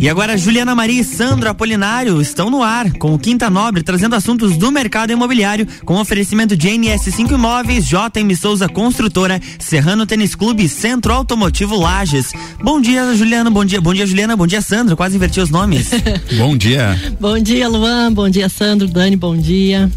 E agora Juliana Maria e Sandro Apolinário estão no ar com o Quinta Nobre, trazendo assuntos do mercado imobiliário, com oferecimento de NS5 Imóveis, JM Souza Construtora, Serrano Tênis Clube, Centro Automotivo Lages. Bom dia, Juliana, bom dia, bom dia, Juliana, bom dia, Sandro, quase inverti os nomes. bom dia. Bom dia, Luan, bom dia, Sandro, Dani, bom dia.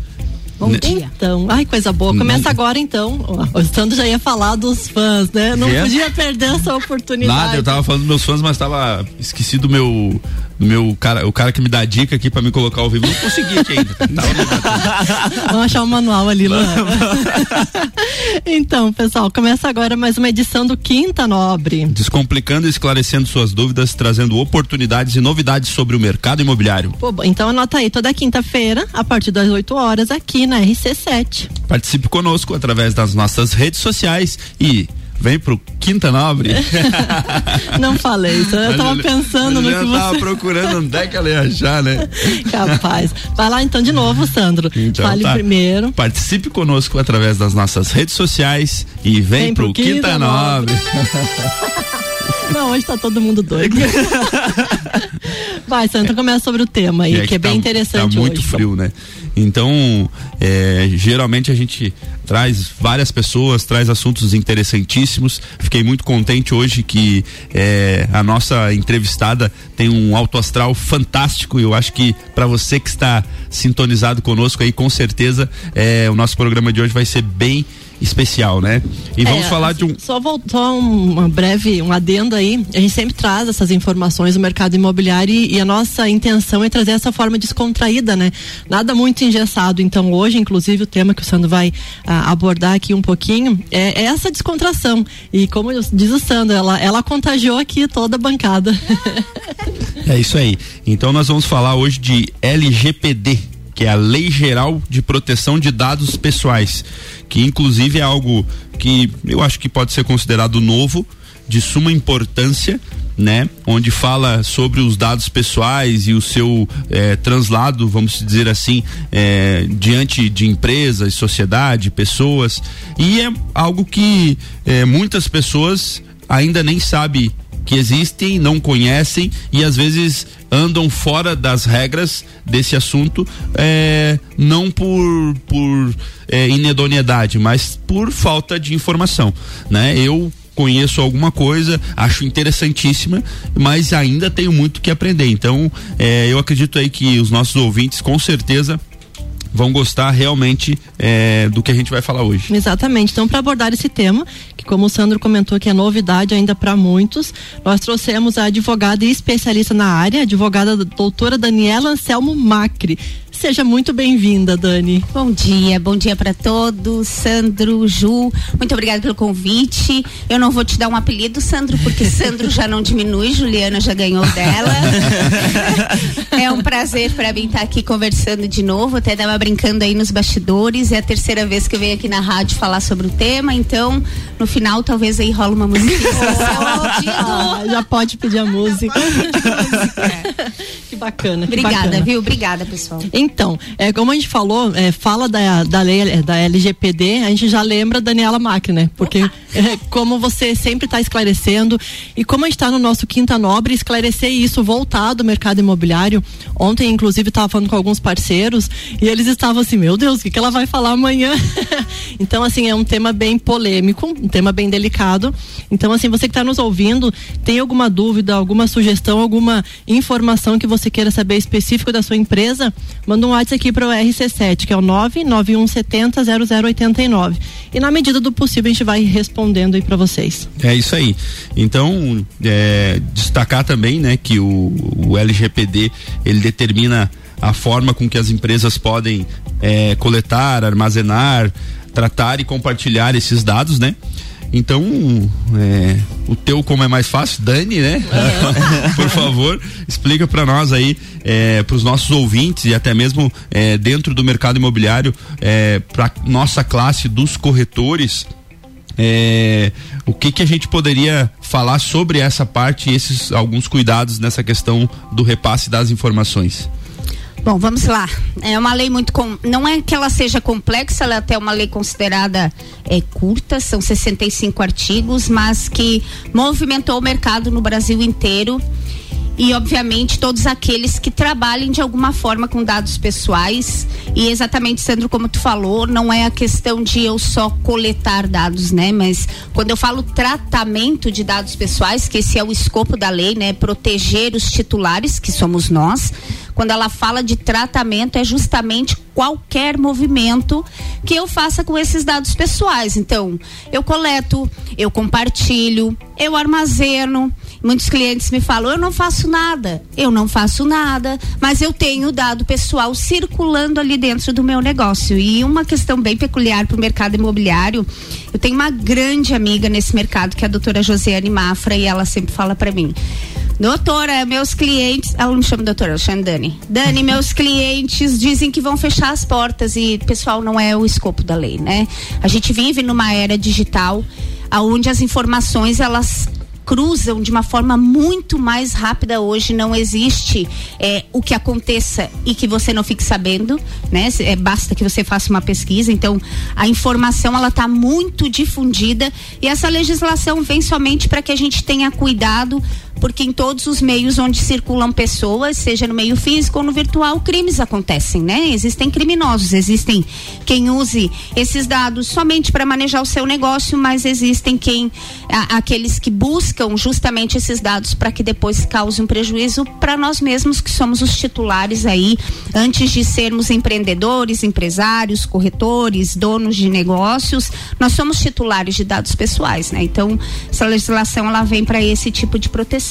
Bom ne dia. Então, ai, coisa boa. Começa não. agora então. O Sandro já ia falar dos fãs, né? Não podia perder essa oportunidade. Nada, eu tava falando dos meus fãs, mas tava esquecido do meu do meu cara, o cara que me dá dica aqui para me colocar ao vivo. Não consegui aqui ainda. Vamos achar o um manual ali, Luan. então, pessoal, começa agora mais uma edição do Quinta Nobre. Descomplicando e esclarecendo suas dúvidas, trazendo oportunidades e novidades sobre o mercado imobiliário. Pô, então anota aí toda quinta-feira, a partir das 8 horas, aqui na RC7. Participe conosco através das nossas redes sociais e vem pro Quinta Nobre. Não falei isso, eu tava pensando no que você... tava procurando onde é que ela ia achar, né? Capaz. Vai lá então de novo, Sandro. Então, Fale tá. primeiro. Participe conosco através das nossas redes sociais e vem, vem pro, pro Quinta, Quinta Nobre. Não, hoje tá todo mundo doido. Vai, Sandro, começa sobre o tema aí, é que, que, é bem tá, interessante tá muito hoje. frio, né? Então, é, geralmente a gente traz várias pessoas, traz assuntos interessantíssimos. Fiquei muito contente hoje que é, a nossa entrevistada tem um alto astral fantástico. Eu acho que para você que está sintonizado conosco aí, com certeza, é, o nosso programa de hoje vai ser bem especial, né? E vamos é, falar de um. Só, só uma breve, um adendo aí. A gente sempre traz essas informações do mercado imobiliário e, e, a nossa intenção é trazer essa forma descontraída, né? Nada muito engessado. Então, hoje, inclusive, o tema que o Sandro vai ah, abordar aqui um pouquinho é, é, essa descontração. E como diz o Sandro, ela, ela contagiou aqui toda a bancada. é isso aí. Então, nós vamos falar hoje de LGPD que é a Lei Geral de Proteção de Dados Pessoais, que inclusive é algo que eu acho que pode ser considerado novo, de suma importância, né? Onde fala sobre os dados pessoais e o seu eh, translado, vamos dizer assim, eh, diante de empresas, sociedade, pessoas. E é algo que eh, muitas pessoas ainda nem sabem que existem, não conhecem e às vezes andam fora das regras desse assunto, é, não por, por é, inedoniedade, mas por falta de informação, né? Eu conheço alguma coisa, acho interessantíssima, mas ainda tenho muito que aprender. Então, é, eu acredito aí que os nossos ouvintes, com certeza, vão gostar realmente é, do que a gente vai falar hoje. Exatamente. Então, para abordar esse tema, que como o Sandro comentou que é novidade ainda para muitos, nós trouxemos a advogada e especialista na área, advogada doutora Daniela Anselmo Macri. Seja muito bem-vinda, Dani. Bom dia, bom dia para todos. Sandro, Ju, muito obrigada pelo convite. Eu não vou te dar um apelido, Sandro, porque Sandro já não diminui, Juliana já ganhou dela. é um prazer para mim estar aqui conversando de novo. Até tava brincando aí nos bastidores. É a terceira vez que eu venho aqui na rádio falar sobre o tema, então no final talvez aí rola uma música. ah, já pode pedir a música. que bacana. Que Obrigada, bacana. viu? Obrigada, pessoal. Então, é, como a gente falou, é, fala da, da lei da LGPD, a gente já lembra Daniela Mac, né? Porque é, como você sempre está esclarecendo e como a gente está no nosso Quinta Nobre, esclarecer isso voltado ao mercado imobiliário. Ontem, inclusive, estava falando com alguns parceiros e eles estavam assim, meu Deus, o que, que ela vai falar amanhã? então, assim, é um tema bem polêmico, um tema bem delicado. Então, assim, você que está nos ouvindo, tem alguma dúvida, alguma sugestão, alguma informação que você queira saber específico da sua empresa, manda um WhatsApp aqui para o RC7, que é o 991700089. E na medida do possível a gente vai respondendo aí para vocês. É isso aí. Então, é, destacar também, né, que o, o LGPD ele determina a forma com que as empresas podem é, coletar, armazenar, tratar e compartilhar esses dados, né? Então, é, o teu como é mais fácil, Dani, né? Uhum. Por favor, explica para nós aí, é, para os nossos ouvintes e até mesmo é, dentro do mercado imobiliário, é, para nossa classe dos corretores, é, o que que a gente poderia falar sobre essa parte e esses alguns cuidados nessa questão do repasse das informações? Bom, vamos lá. É uma lei muito. Com... Não é que ela seja complexa, ela é até uma lei considerada é, curta, são 65 artigos, mas que movimentou o mercado no Brasil inteiro. e obviamente todos aqueles que trabalhem de alguma forma com dados pessoais e exatamente Sandro como tu falou não é a questão de eu só coletar dados né mas quando eu falo tratamento de dados pessoais que esse é o escopo da lei né proteger os titulares que somos nós quando ela fala de tratamento, é justamente qualquer movimento que eu faça com esses dados pessoais. Então, eu coleto, eu compartilho, eu armazeno. Muitos clientes me falam: eu não faço nada, eu não faço nada, mas eu tenho dado pessoal circulando ali dentro do meu negócio. E uma questão bem peculiar para o mercado imobiliário: eu tenho uma grande amiga nesse mercado que é a doutora Josiane Mafra e ela sempre fala para mim. Doutora, meus clientes. Ela me chama doutora, ela chama Dani. Dani, meus clientes dizem que vão fechar as portas e, pessoal, não é o escopo da lei, né? A gente vive numa era digital onde as informações elas cruzam de uma forma muito mais rápida hoje. Não existe é, o que aconteça e que você não fique sabendo, né? É, basta que você faça uma pesquisa. Então, a informação ela está muito difundida e essa legislação vem somente para que a gente tenha cuidado porque em todos os meios onde circulam pessoas, seja no meio físico ou no virtual, crimes acontecem, né? Existem criminosos, existem quem use esses dados somente para manejar o seu negócio, mas existem quem a, aqueles que buscam justamente esses dados para que depois cause um prejuízo para nós mesmos que somos os titulares aí, antes de sermos empreendedores, empresários, corretores, donos de negócios, nós somos titulares de dados pessoais, né? Então, essa legislação ela vem para esse tipo de proteção.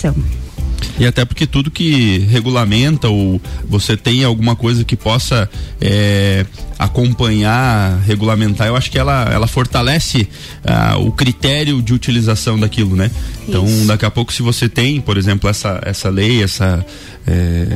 E até porque tudo que regulamenta ou você tem alguma coisa que possa é, acompanhar, regulamentar, eu acho que ela, ela fortalece ah, o critério de utilização daquilo, né? Então, Isso. daqui a pouco, se você tem, por exemplo, essa, essa lei, essa. É,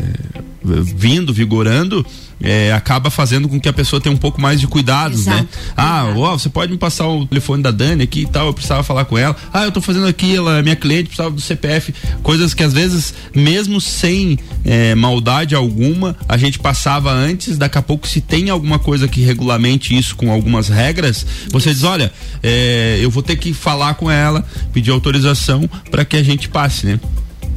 vindo, vigorando, é, acaba fazendo com que a pessoa tenha um pouco mais de cuidados, né? Exato. né? Ah, ó, você pode me passar o telefone da Dani aqui e tal, eu precisava falar com ela. Ah, eu tô fazendo aqui, ela é minha cliente, precisava do CPF. Coisas que às vezes, mesmo sem é, maldade alguma, a gente passava antes, daqui a pouco se tem alguma coisa que regulamente isso com algumas regras, você diz, olha, é, eu vou ter que falar com ela, pedir autorização para que a gente passe, né?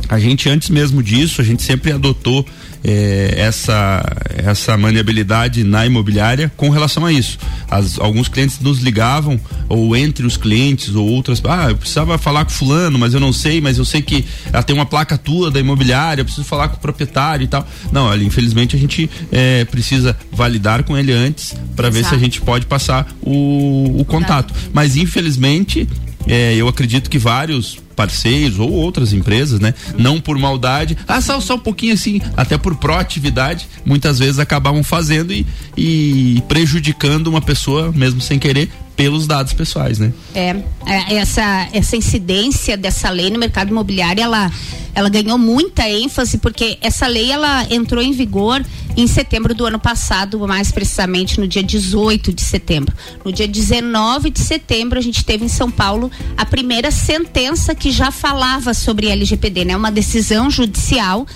A gente antes mesmo disso, a gente sempre adotou é, essa, essa maniabilidade na imobiliária com relação a isso. As, alguns clientes nos ligavam, ou entre os clientes, ou outras, ah, eu precisava falar com fulano, mas eu não sei, mas eu sei que ela tem uma placa tua da imobiliária, eu preciso falar com o proprietário e tal. Não, olha, infelizmente a gente é, precisa validar com ele antes para ver se a gente pode passar o, o contato. Mas infelizmente é, eu acredito que vários parceiros ou outras empresas, né? Não por maldade, ah, só, só um pouquinho assim, até por proatividade, muitas vezes acabavam fazendo e, e prejudicando uma pessoa, mesmo sem querer, pelos dados pessoais, né? É, é, essa, essa incidência dessa lei no mercado imobiliário, ela ela ganhou muita ênfase porque essa lei ela entrou em vigor em setembro do ano passado, mais precisamente no dia 18 de setembro. No dia 19 de setembro a gente teve em São Paulo a primeira sentença que já falava sobre LGPD, né? Uma decisão judicial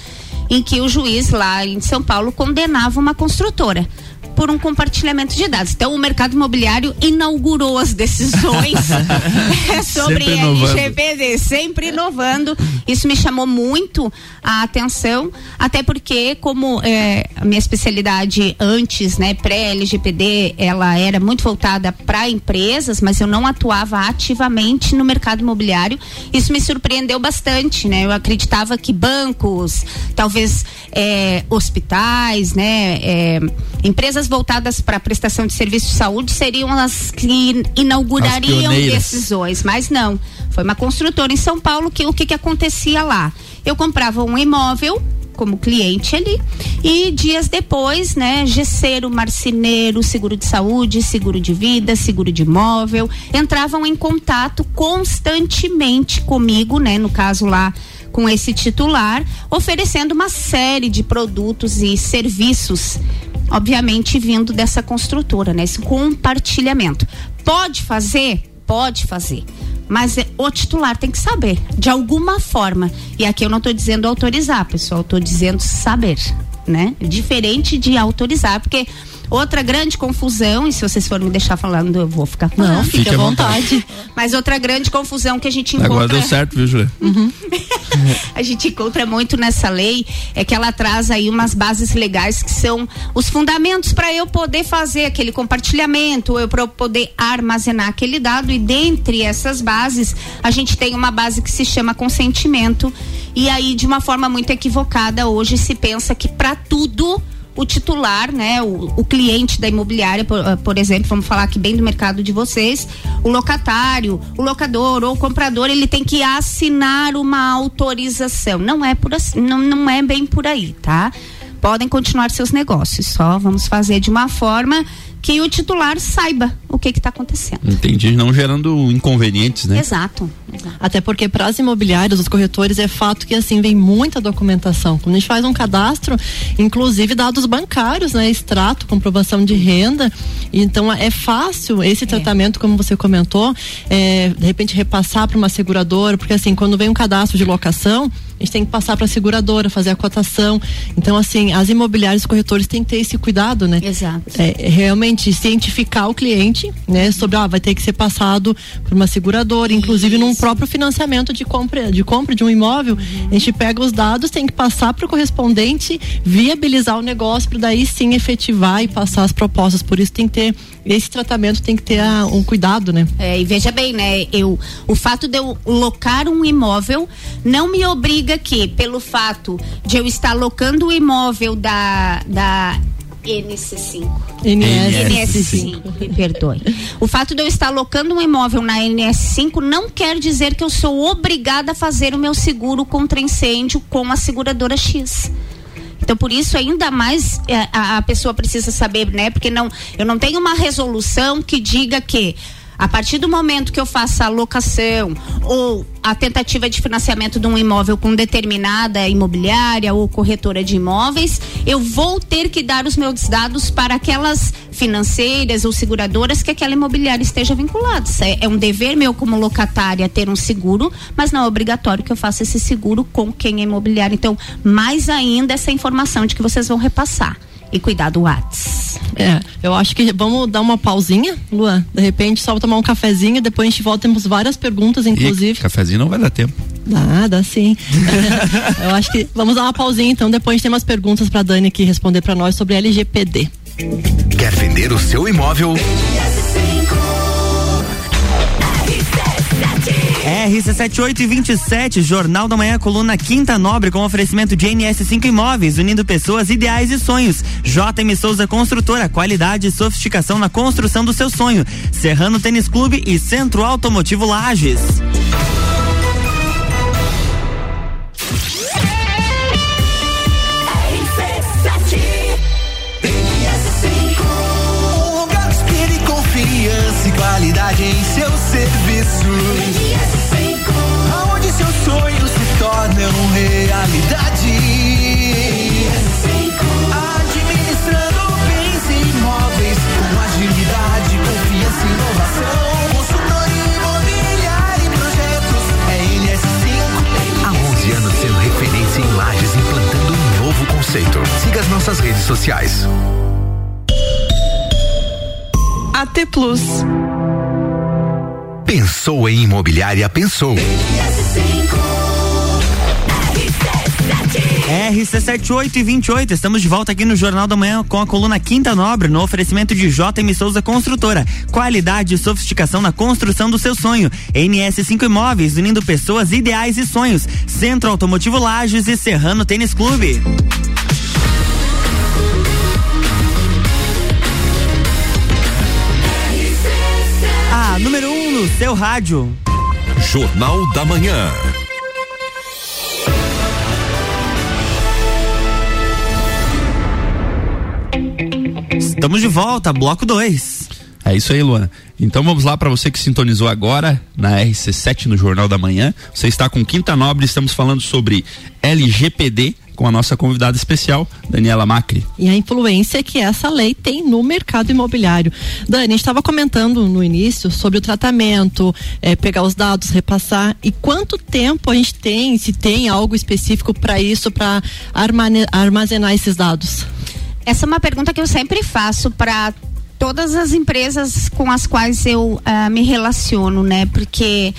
em que o juiz lá em São Paulo condenava uma construtora por um compartilhamento de dados. Então, o mercado imobiliário inaugurou as decisões sobre LGPD, sempre inovando. Isso me chamou muito a atenção, até porque, como é, a minha especialidade antes, né, pré-LGPD, ela era muito voltada para empresas, mas eu não atuava ativamente no mercado imobiliário. Isso me surpreendeu bastante, né? Eu acreditava que bancos, talvez é, hospitais, né, é, empresas voltadas para a prestação de serviço de saúde seriam as que inaugurariam as decisões, mas não. Foi uma construtora em São Paulo que o que, que acontecia lá? Eu comprava um imóvel como cliente ali. E dias depois, né, gesseiro, marceneiro, seguro de saúde, seguro de vida, seguro de imóvel, entravam em contato constantemente comigo, né, no caso lá com esse titular, oferecendo uma série de produtos e serviços obviamente vindo dessa construtora, né? Esse compartilhamento. Pode fazer? Pode fazer. Mas é, o titular tem que saber, de alguma forma. E aqui eu não estou dizendo autorizar, pessoal, estou dizendo saber. né? Diferente de autorizar, porque Outra grande confusão, e se vocês forem me deixar falando, eu vou ficar falando. Não, fique à vontade. Mas outra grande confusão que a gente encontra. Agora deu certo, viu, Julia? Uhum. a gente encontra muito nessa lei é que ela traz aí umas bases legais que são os fundamentos para eu poder fazer aquele compartilhamento, eu para poder armazenar aquele dado e dentre essas bases a gente tem uma base que se chama consentimento e aí de uma forma muito equivocada hoje se pensa que para tudo o titular, né, o, o cliente da imobiliária, por, ah, por, exemplo, vamos falar aqui bem do mercado de vocês, o locatário, o locador ou o comprador, ele tem que assinar uma autorização. Não é por assim, não, não é bem por aí, tá? Podem continuar seus negócios, só vamos fazer de uma forma que o titular saiba o que está acontecendo. Entendi, não gerando inconvenientes, né? Exato. exato. Até porque para as imobiliárias, os corretores, é fato que assim vem muita documentação. Quando a gente faz um cadastro, inclusive dados bancários, né? Extrato, comprovação de renda. Então é fácil esse é. tratamento, como você comentou, é, de repente repassar para uma seguradora, porque assim, quando vem um cadastro de locação, a gente tem que passar para a seguradora, fazer a cotação. Então, assim, as imobiliárias corretores têm que ter esse cuidado, né? Exato. É, realmente cientificar o cliente, né? Sobre, ah, vai ter que ser passado por uma seguradora, inclusive Isso. num próprio financiamento de compra, de compra de um imóvel. Uhum. A gente pega os dados, tem que passar para o correspondente, viabilizar o negócio, para daí sim efetivar e passar as propostas. Por isso tem que ter esse tratamento tem que ter a, um cuidado, né? É, e veja bem, né? Eu, o fato de eu locar um imóvel não me obriga que, pelo fato de eu estar locando o imóvel da, da NC5. NS5, me perdoe. O fato de eu estar alocando um imóvel na NS5 não quer dizer que eu sou obrigada a fazer o meu seguro contra incêndio com a seguradora X. Então, por isso, ainda mais é, a, a pessoa precisa saber, né? Porque não, eu não tenho uma resolução que diga que a partir do momento que eu faça a locação ou a tentativa de financiamento de um imóvel com determinada imobiliária ou corretora de imóveis, eu vou ter que dar os meus dados para aquelas financeiras ou seguradoras que aquela imobiliária esteja vinculada. É, é um dever meu como locatária ter um seguro, mas não é obrigatório que eu faça esse seguro com quem é imobiliário. Então, mais ainda essa informação de que vocês vão repassar e cuidar do Whats. É, eu acho que vamos dar uma pausinha, Luan. De repente, só tomar um cafezinho, depois a gente volta, temos várias perguntas, inclusive. E, cafezinho não vai dar tempo. Dá, dá sim. eu acho que vamos dar uma pausinha, então depois a gente tem umas perguntas para Dani aqui responder para nós sobre LGPD. Quer vender o seu imóvel? RC7827, Jornal da Manhã, coluna Quinta Nobre, com oferecimento de NS5 Imóveis, unindo pessoas, ideais e sonhos. JM Souza Construtora, qualidade e sofisticação na construção do seu sonho. Serrano Tênis Clube e Centro Automotivo Lages. confiança e qualidade em seu serviço tornam realidade. Administrando bens e imóveis com agilidade, confiança e inovação. Consultoria imobiliária e projetos é NS5. Há 11 anos sendo referência em lajes, implantando um novo conceito. Siga as nossas redes sociais. AT Plus. Pensou em imobiliária, pensou. RC78 e 28, estamos de volta aqui no Jornal da Manhã com a coluna Quinta Nobre, no oferecimento de JM Souza Construtora. Qualidade e sofisticação na construção do seu sonho. NS5 Imóveis, unindo pessoas, ideais e sonhos. Centro Automotivo Lages e Serrano Tênis Clube. A número 1 um no seu rádio. Jornal da Manhã. Estamos de volta, bloco 2. É isso aí, Luana. Então vamos lá para você que sintonizou agora na RC7 no Jornal da Manhã. Você está com Quinta Nobre, estamos falando sobre LGPD, com a nossa convidada especial, Daniela Macri. E a influência que essa lei tem no mercado imobiliário. Dani, a gente estava comentando no início sobre o tratamento, é, pegar os dados, repassar e quanto tempo a gente tem, se tem algo específico para isso, para armazenar esses dados. Essa é uma pergunta que eu sempre faço para todas as empresas com as quais eu uh, me relaciono, né? Porque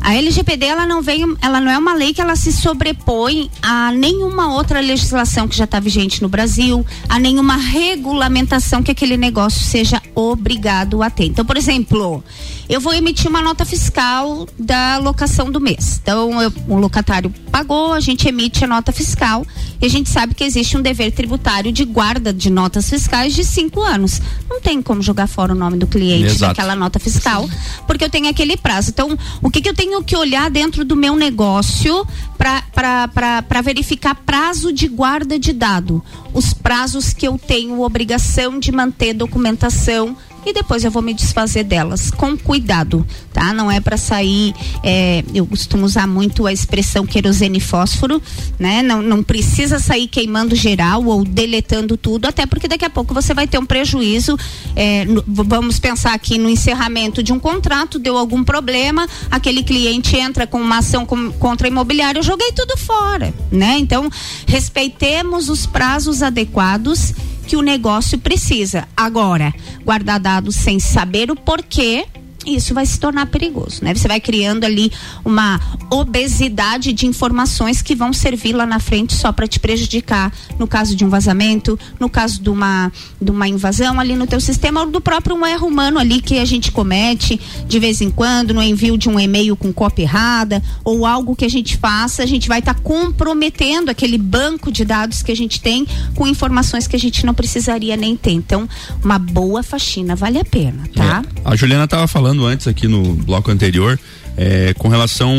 a LGPD ela não vem, ela não é uma lei que ela se sobrepõe a nenhuma outra legislação que já está vigente no Brasil, a nenhuma regulamentação que aquele negócio seja obrigado a ter. Então, por exemplo, eu vou emitir uma nota fiscal da locação do mês. Então, eu, o locatário pagou, a gente emite a nota fiscal e a gente sabe que existe um dever tributário de guarda de notas fiscais de cinco anos. Não tem como jogar fora o nome do cliente Exato. daquela nota fiscal, porque eu tenho aquele prazo. Então, o que, que eu tenho tenho que olhar dentro do meu negócio para verificar prazo de guarda de dado. Os prazos que eu tenho obrigação de manter documentação e depois eu vou me desfazer delas com cuidado, tá? Não é para sair, é, eu costumo usar muito a expressão querosene e fósforo, né? Não, não precisa sair queimando geral ou deletando tudo, até porque daqui a pouco você vai ter um prejuízo. É, vamos pensar aqui no encerramento de um contrato, deu algum problema, aquele cliente entra com uma ação com, contra a imobiliária, eu joguei tudo fora, né? Então, respeitemos os prazos adequados que o negócio precisa. Agora, guardar dados sem saber o porquê isso vai se tornar perigoso, né? Você vai criando ali uma obesidade de informações que vão servir lá na frente só para te prejudicar no caso de um vazamento, no caso de uma de uma invasão ali no teu sistema ou do próprio um erro humano ali que a gente comete de vez em quando no envio de um e-mail com cópia errada ou algo que a gente faça, a gente vai estar tá comprometendo aquele banco de dados que a gente tem com informações que a gente não precisaria nem ter. Então, uma boa faxina vale a pena, tá? É, a Juliana estava falando falando antes aqui no bloco anterior, é, com relação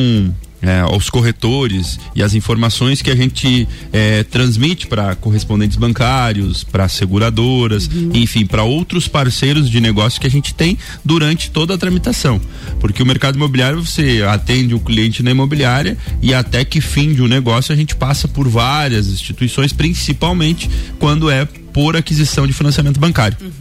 é, aos corretores e as informações que a gente é, transmite para correspondentes bancários, para seguradoras, uhum. enfim, para outros parceiros de negócio que a gente tem durante toda a tramitação. Porque o mercado imobiliário você atende o cliente na imobiliária e até que fim de um negócio a gente passa por várias instituições, principalmente quando é por aquisição de financiamento bancário. Uhum.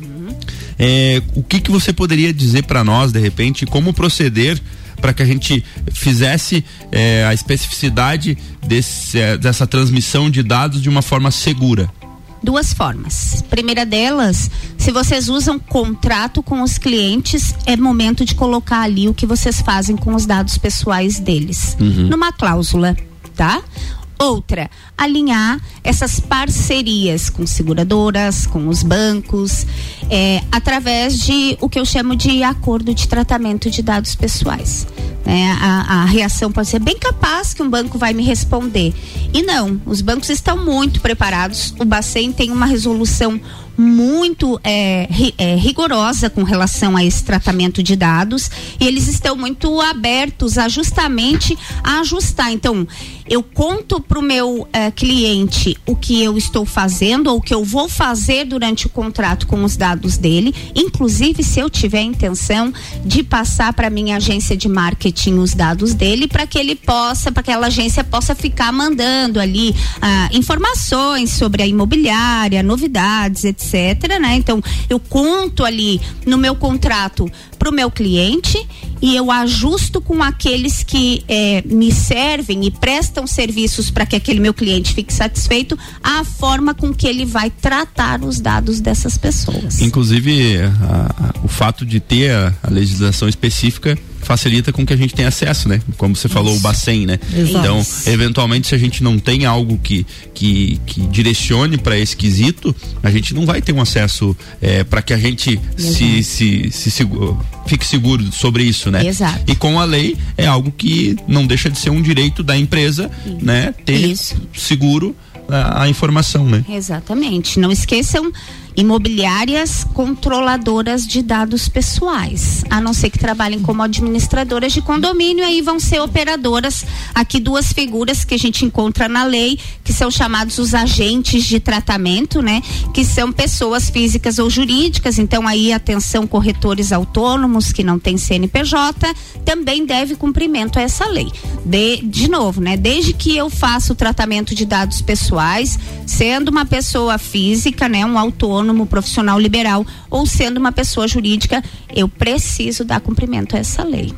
É, o que, que você poderia dizer para nós, de repente, como proceder para que a gente fizesse é, a especificidade desse, é, dessa transmissão de dados de uma forma segura? duas formas. Primeira delas, se vocês usam contrato com os clientes, é momento de colocar ali o que vocês fazem com os dados pessoais deles, uhum. numa cláusula, tá? Outra, alinhar essas parcerias com seguradoras, com os bancos, é, através de o que eu chamo de acordo de tratamento de dados pessoais. É, a, a, reação pode ser bem capaz que um banco vai me responder. E não, os bancos estão muito preparados. O Bacen tem uma resolução muito é, ri, é, rigorosa com relação a esse tratamento de dados e eles estão muito abertos a justamente a ajustar. Então, eu conto para o meu é, cliente o que eu estou fazendo ou o que eu vou fazer durante o contrato com os dados dele, inclusive se eu tiver a intenção de passar para minha agência de marketing os dados dele para que ele possa, para que aquela agência possa ficar mandando ali ah, informações sobre a imobiliária, novidades, etc né? Então, eu conto ali no meu contrato para o meu cliente e eu ajusto com aqueles que é, me servem e prestam serviços para que aquele meu cliente fique satisfeito a forma com que ele vai tratar os dados dessas pessoas. Inclusive, a, a, o fato de ter a, a legislação específica facilita com que a gente tenha acesso, né? Como você falou, o Bacen, né? Exato. Então, eventualmente, se a gente não tem algo que, que, que direcione para esse quesito, a gente não vai ter um acesso é, para que a gente se, se, se, se, fique seguro sobre isso, né? Exato. E com a lei é algo que não deixa de ser um direito da empresa, né? Ter isso. seguro a, a informação, né? Exatamente. Não esqueçam imobiliárias controladoras de dados pessoais, a não ser que trabalhem como administradoras de condomínio, aí vão ser operadoras. Aqui duas figuras que a gente encontra na lei, que são chamados os agentes de tratamento, né? Que são pessoas físicas ou jurídicas. Então aí atenção corretores autônomos que não têm CNPJ também deve cumprimento a essa lei. De, de novo, né? Desde que eu faça o tratamento de dados pessoais, sendo uma pessoa física, né? Um autônomo, profissional liberal, ou sendo uma pessoa jurídica, eu preciso dar cumprimento a essa lei.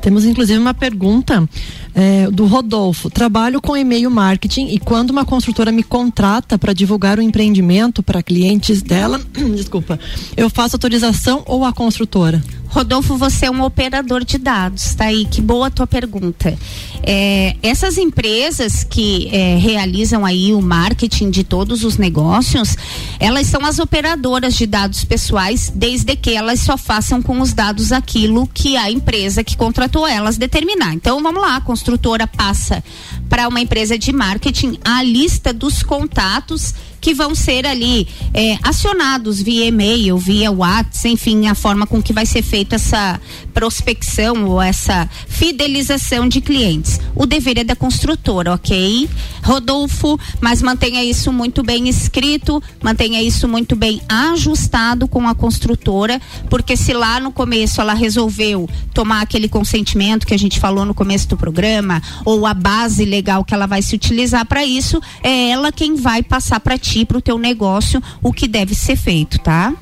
Temos inclusive uma pergunta é, do Rodolfo. Trabalho com e-mail marketing e quando uma construtora me contrata para divulgar o um empreendimento para clientes dela, desculpa, eu faço autorização ou a construtora? Rodolfo, você é um operador de dados, tá aí? Que boa a tua pergunta. É, essas empresas que é, realizam aí o marketing de todos os negócios, elas são as operadoras de dados pessoais, desde que elas só façam com os dados aquilo que a empresa que contratou elas determinar. Então, vamos lá, a construtora passa para uma empresa de marketing a lista dos contatos que vão ser ali é, acionados via e-mail, via WhatsApp, enfim, a forma com que vai ser feita essa prospecção ou essa fidelização de clientes. O dever é da construtora, ok? Rodolfo, mas mantenha isso muito bem escrito, mantenha isso muito bem ajustado com a construtora, porque se lá no começo ela resolveu tomar aquele consentimento que a gente falou no começo do programa, ou a base legal que ela vai se utilizar para isso, é ela quem vai passar para ti, para o teu negócio, o que deve ser feito, tá?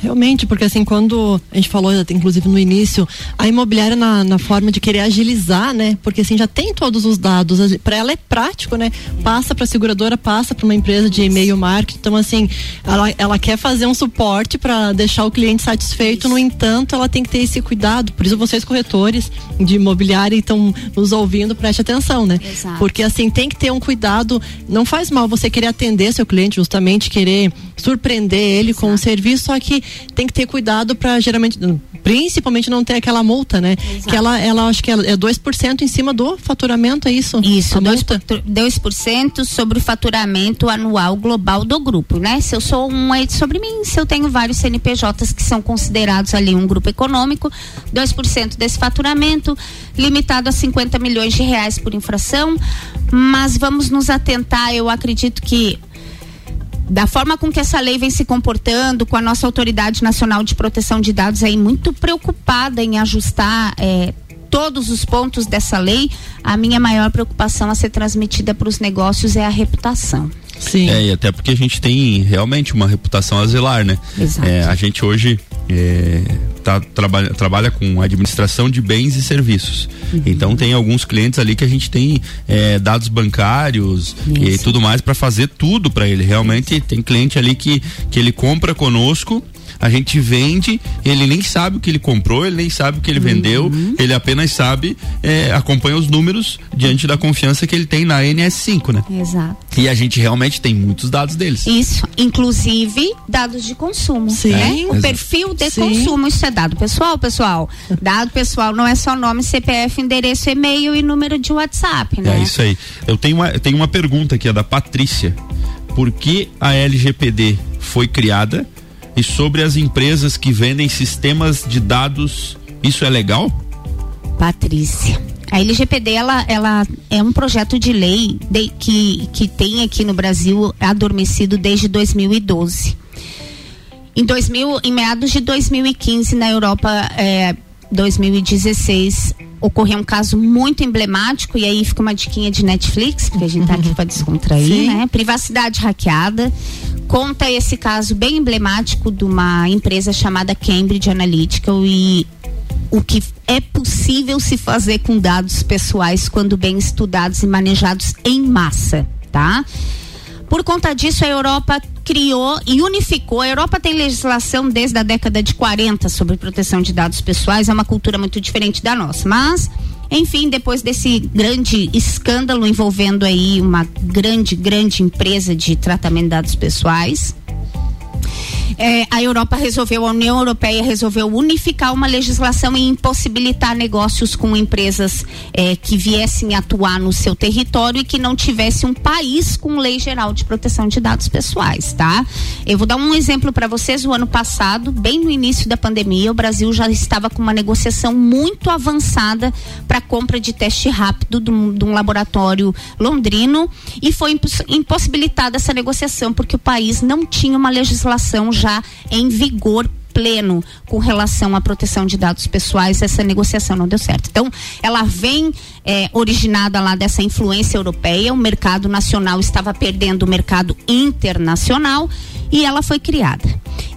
Realmente, porque assim, quando a gente falou, inclusive no início, a imobiliária na, na forma de querer agilizar, né? Porque assim, já tem todos os dados, para ela é prático, né? Passa para a seguradora, passa para uma empresa de e-mail marketing, então assim, ela, ela quer fazer um suporte para deixar o cliente satisfeito, isso. no entanto, ela tem que ter esse cuidado, por isso vocês corretores de imobiliária estão nos ouvindo, preste atenção, né? Exato. Porque assim, tem que ter um cuidado, não faz mal você querer atender seu cliente, justamente querer surpreender ele Exato. com um serviço, só que tem que ter cuidado para geralmente principalmente não ter aquela multa, né? Exato. Que ela, ela acho que é 2% em cima do faturamento, é isso? Isso, 2%, 2 sobre o faturamento anual global do grupo, né? Se eu sou um é sobre mim, se eu tenho vários CNPJs que são considerados ali um grupo econômico, 2% desse faturamento, limitado a 50 milhões de reais por infração, mas vamos nos atentar, eu acredito que da forma com que essa lei vem se comportando, com a nossa autoridade nacional de proteção de dados aí muito preocupada em ajustar é, todos os pontos dessa lei, a minha maior preocupação a ser transmitida para os negócios é a reputação. Sim. É, e até porque a gente tem realmente uma reputação a zelar, né? Exato. É, a gente hoje é, tá, trabalha, trabalha com administração de bens e serviços. Uhum. Então tem alguns clientes ali que a gente tem é, dados bancários Isso. e tudo mais para fazer tudo para ele. Realmente tem cliente ali que, que ele compra conosco a gente vende, ele nem sabe o que ele comprou, ele nem sabe o que ele uhum. vendeu, ele apenas sabe, é, acompanha os números diante da confiança que ele tem na NS5, né? Exato. E a gente realmente tem muitos dados deles. Isso, inclusive dados de consumo. Sim. Né? O Exato. perfil de Sim. consumo, isso é dado pessoal, pessoal. Dado pessoal não é só nome, CPF, endereço, e-mail e número de WhatsApp, né? É isso aí. Eu tenho uma, eu tenho uma pergunta aqui, a da Patrícia. Por que a LGPD foi criada? E sobre as empresas que vendem sistemas de dados. Isso é legal? Patrícia. A LGPD ela, ela é um projeto de lei de, que, que tem aqui no Brasil adormecido desde 2012. Em 2000, em meados de 2015 na Europa, é, 2016 ocorreu um caso muito emblemático e aí fica uma diquinha de Netflix, porque a gente tá aqui para descontrair, Sim. né? Privacidade hackeada. Conta esse caso bem emblemático de uma empresa chamada Cambridge Analytica e o que é possível se fazer com dados pessoais quando bem estudados e manejados em massa, tá? Por conta disso, a Europa criou e unificou. A Europa tem legislação desde a década de 40 sobre proteção de dados pessoais, é uma cultura muito diferente da nossa. Mas, enfim, depois desse grande escândalo envolvendo aí uma grande, grande empresa de tratamento de dados pessoais, É, a Europa resolveu, a União Europeia resolveu unificar uma legislação e impossibilitar negócios com empresas é, que viessem atuar no seu território e que não tivesse um país com lei geral de proteção de dados pessoais, tá? Eu vou dar um exemplo para vocês. O ano passado, bem no início da pandemia, o Brasil já estava com uma negociação muito avançada para compra de teste rápido de um, de um laboratório londrino e foi imposs impossibilitada essa negociação porque o país não tinha uma legislação já já em vigor pleno com relação à proteção de dados pessoais, essa negociação não deu certo. Então, ela vem é, originada lá dessa influência europeia, o mercado nacional estava perdendo o mercado internacional e ela foi criada.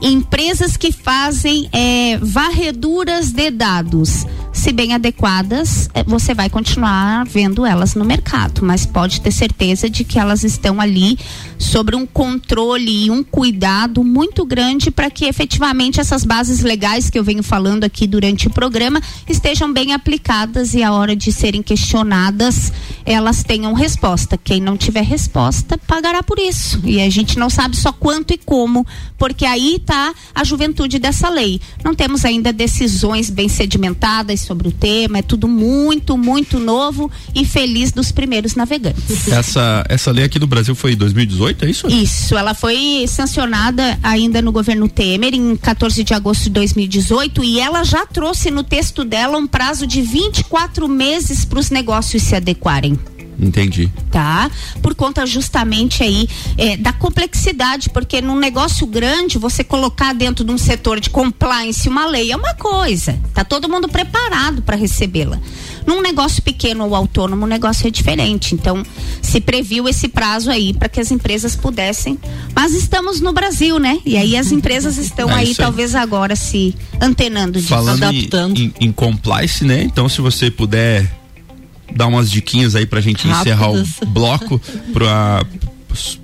Empresas que fazem é, varreduras de dados, se bem adequadas, é, você vai continuar vendo elas no mercado, mas pode ter certeza de que elas estão ali sobre um controle e um cuidado muito grande para que efetivamente essas bases legais que eu venho falando aqui durante o programa estejam bem aplicadas e a hora de serem questionadas elas tenham resposta. Quem não tiver resposta pagará por isso. E a gente não sabe só quanto e como, porque aí está a juventude dessa lei. Não temos ainda decisões bem sedimentadas sobre o tema, é tudo muito, muito novo e feliz dos primeiros navegantes. Essa, essa lei aqui no Brasil foi em 2018, é isso? Isso, ela foi sancionada ainda no governo Temer em 14 de agosto de 2018 e ela já trouxe no texto dela um prazo de 24 meses para os negócios se adequarem. Entendi. Tá? Por conta justamente aí é, da complexidade, porque num negócio grande, você colocar dentro de um setor de compliance uma lei é uma coisa. Tá todo mundo preparado para recebê-la. Num negócio pequeno ou autônomo, o negócio é diferente. Então, se previu esse prazo aí para que as empresas pudessem. Mas estamos no Brasil, né? E aí as empresas estão É aí, aí. talvez agora, se antenando disso. Falando em, adaptando. em, em compliance, né? Então, se você puder dar umas diquinhas aí pra gente encerrar o Rápidas. bloco pra,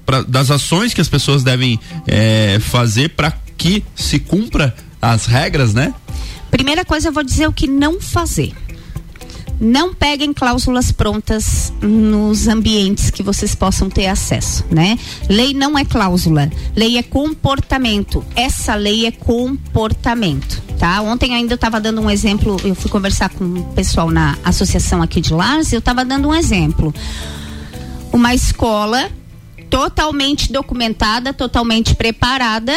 pra- das ações que as pessoas devem eh, fazer para que se cumpra as regras, né? Primeira coisa, eu vou dizer o que não fazer. Não peguem cláusulas prontas nos ambientes que vocês possam ter acesso, né? Lei não é cláusula, lei é comportamento. Essa lei é comportamento, tá? Ontem ainda eu estava dando um exemplo, eu fui conversar com o pessoal na associação aqui de Lars, eu estava dando um exemplo. Uma escola totalmente documentada, totalmente preparada,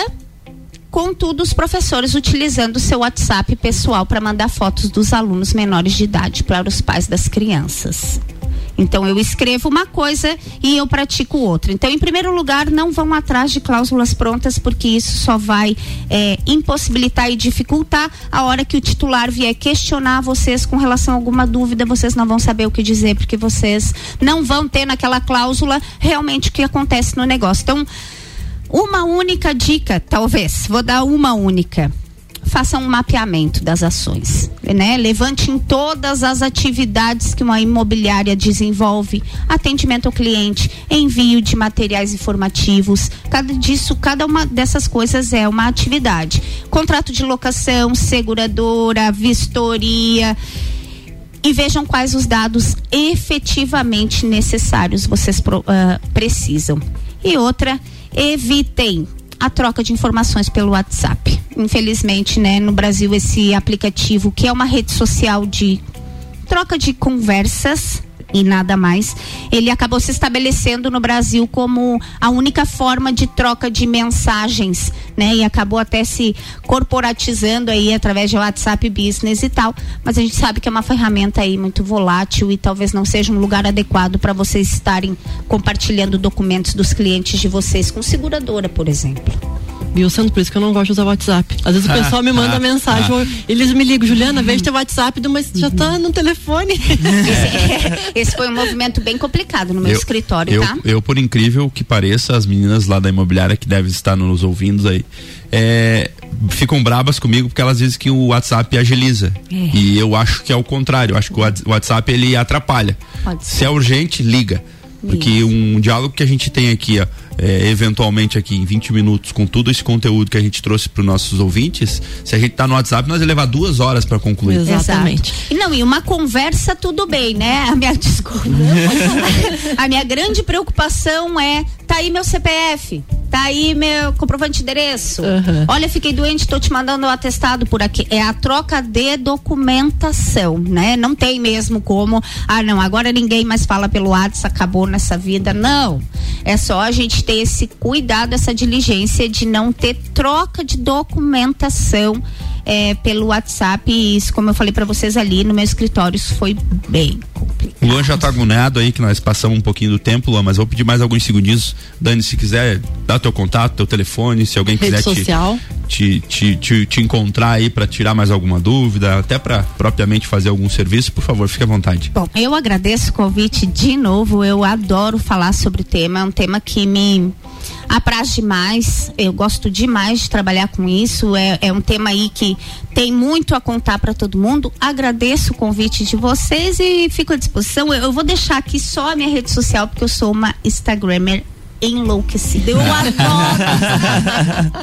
Contudo, os professores utilizando o seu WhatsApp pessoal para mandar fotos dos alunos menores de idade para os pais das crianças. Então eu escrevo uma coisa e eu pratico outra. Então, em primeiro lugar, não vão atrás de cláusulas prontas, porque isso só vai eh, impossibilitar e dificultar a hora que o titular vier questionar vocês com relação a alguma dúvida, vocês não vão saber o que dizer, porque vocês não vão ter naquela cláusula realmente o que acontece no negócio. Então, uma única dica, talvez, vou dar uma única. Faça um mapeamento das ações, né? Levante em todas as atividades que uma imobiliária desenvolve, atendimento ao cliente, envio de materiais informativos, cada disso, cada uma dessas coisas é uma atividade. Contrato de locação, seguradora, vistoria, e vejam quais os dados efetivamente necessários vocês ah, precisam. E outra, evitem a troca de informações pelo WhatsApp. Infelizmente, né, no Brasil esse aplicativo que é uma rede social de troca de conversas e nada mais, ele acabou se estabelecendo no Brasil como a única forma de troca de mensagens, né? E acabou até se corporatizando aí através de WhatsApp Business e tal. Mas a gente sabe que é uma ferramenta aí muito volátil e talvez não seja um lugar adequado para vocês estarem compartilhando documentos dos clientes de vocês com seguradora, por exemplo. Viu, Sandro? Por isso que eu não gosto de usar WhatsApp. Às vezes o pessoal me manda mensagem, ou eles me ligam, Juliana, vejo teu WhatsApp, mas já tá no telefone. Esse, esse foi um movimento bem complicado no meu escritório, eu, tá? eu, por incrível que pareça, as meninas lá da imobiliária que devem estar nos ouvindo aí, é, ficam brabas comigo porque elas dizem que o WhatsApp agiliza. É. E eu acho que é o contrário. Eu acho que o Whats- o WhatsApp ele atrapalha. Pode ser. Se é urgente, liga. Porque Isso. um diálogo que a gente tem aqui, ó, é, eventualmente aqui em 20 minutos, com todo esse conteúdo que a gente trouxe para os nossos ouvintes, se a gente tá no WhatsApp, nós ia levar duas horas para concluir. Exatamente. Exato. E Não, e uma conversa tudo bem, né? A minha desculpa. a minha grande preocupação é, tá aí meu CPF. Tá aí meu comprovante de endereço. Uhum. Olha, fiquei doente, tô te mandando o atestado por aqui. É a troca de documentação, né? Não tem mesmo como, ah, não, agora ninguém mais fala pelo WhatsApp, acabou nessa vida. Não. É só a gente ter esse cuidado, essa diligência de não ter troca de documentação é, pelo WhatsApp. E isso, como eu falei para vocês ali no meu escritório, isso foi bem complicado. Luan já tá agoniado aí, que nós passamos um pouquinho do tempo, Luan, mas vou pedir mais alguns segundinhos. Dani, se quiser, dá teu contato, teu telefone, se alguém Rede quiser te, social. te, te, te, te encontrar aí para tirar mais alguma dúvida, até para propriamente fazer algum serviço, por favor, fique à vontade. Bom, eu agradeço o convite de novo. Eu adoro falar sobre o tema. É um tema que me apraz demais. Eu gosto demais de trabalhar com isso. É, é um tema aí que tem muito a contar para todo mundo. Agradeço o convite de vocês e fico à disposição. Eu, eu vou deixar aqui só a minha rede social, porque eu sou uma Instagrammer enlouquecida. Eu adoro.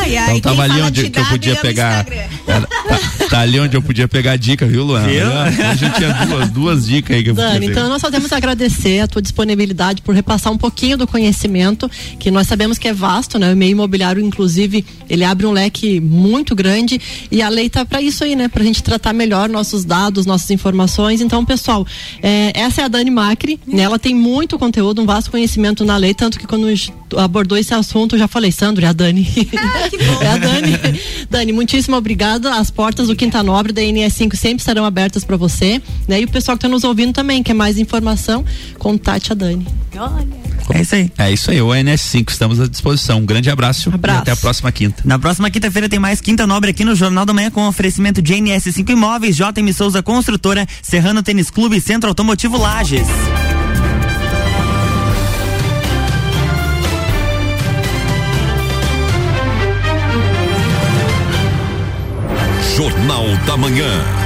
ai, ai, Então tava quem ali onde eu podia pegar. Era- tá, tá ali onde eu podia pegar a dica, viu, Luan? Viu? Hoje eu tinha duas, duas dicas aí que eu podia Dani, pegar. então nós só temos a agradecer a tua disponibilidade por repassar um pouquinho do conhecimento, que nós sabemos que é vasto, né? O meio imobiliário, inclusive, ele abre um leque muito grande e a lei tá para isso aí, né? Pra gente tratar melhor nossos dados, nossas informações. Então, pessoal, é, essa é a Dani Macri, né? Ela tem muito conteúdo, um vasto conhecimento na lei, tanto que quando abordou esse assunto, eu já falei, Sandro, é a Dani. é a Dani. Dani, muitíssimo obrigada. As portas do Quinta Nobre da NS5 sempre estarão abertas para você, né? E o pessoal que está nos ouvindo também, quer mais informação, contate a Dani. É isso aí. É isso aí, o NS5, estamos à disposição. Um grande abraço, Abraço. e até a próxima quinta. Na próxima quinta-feira tem mais Quinta Nobre aqui no Jornal da Manhã com oferecimento de NS5 Imóveis, JM Souza Construtora, Serrano Tênis Clube e Centro Automotivo Lages. Jornal da Manhã.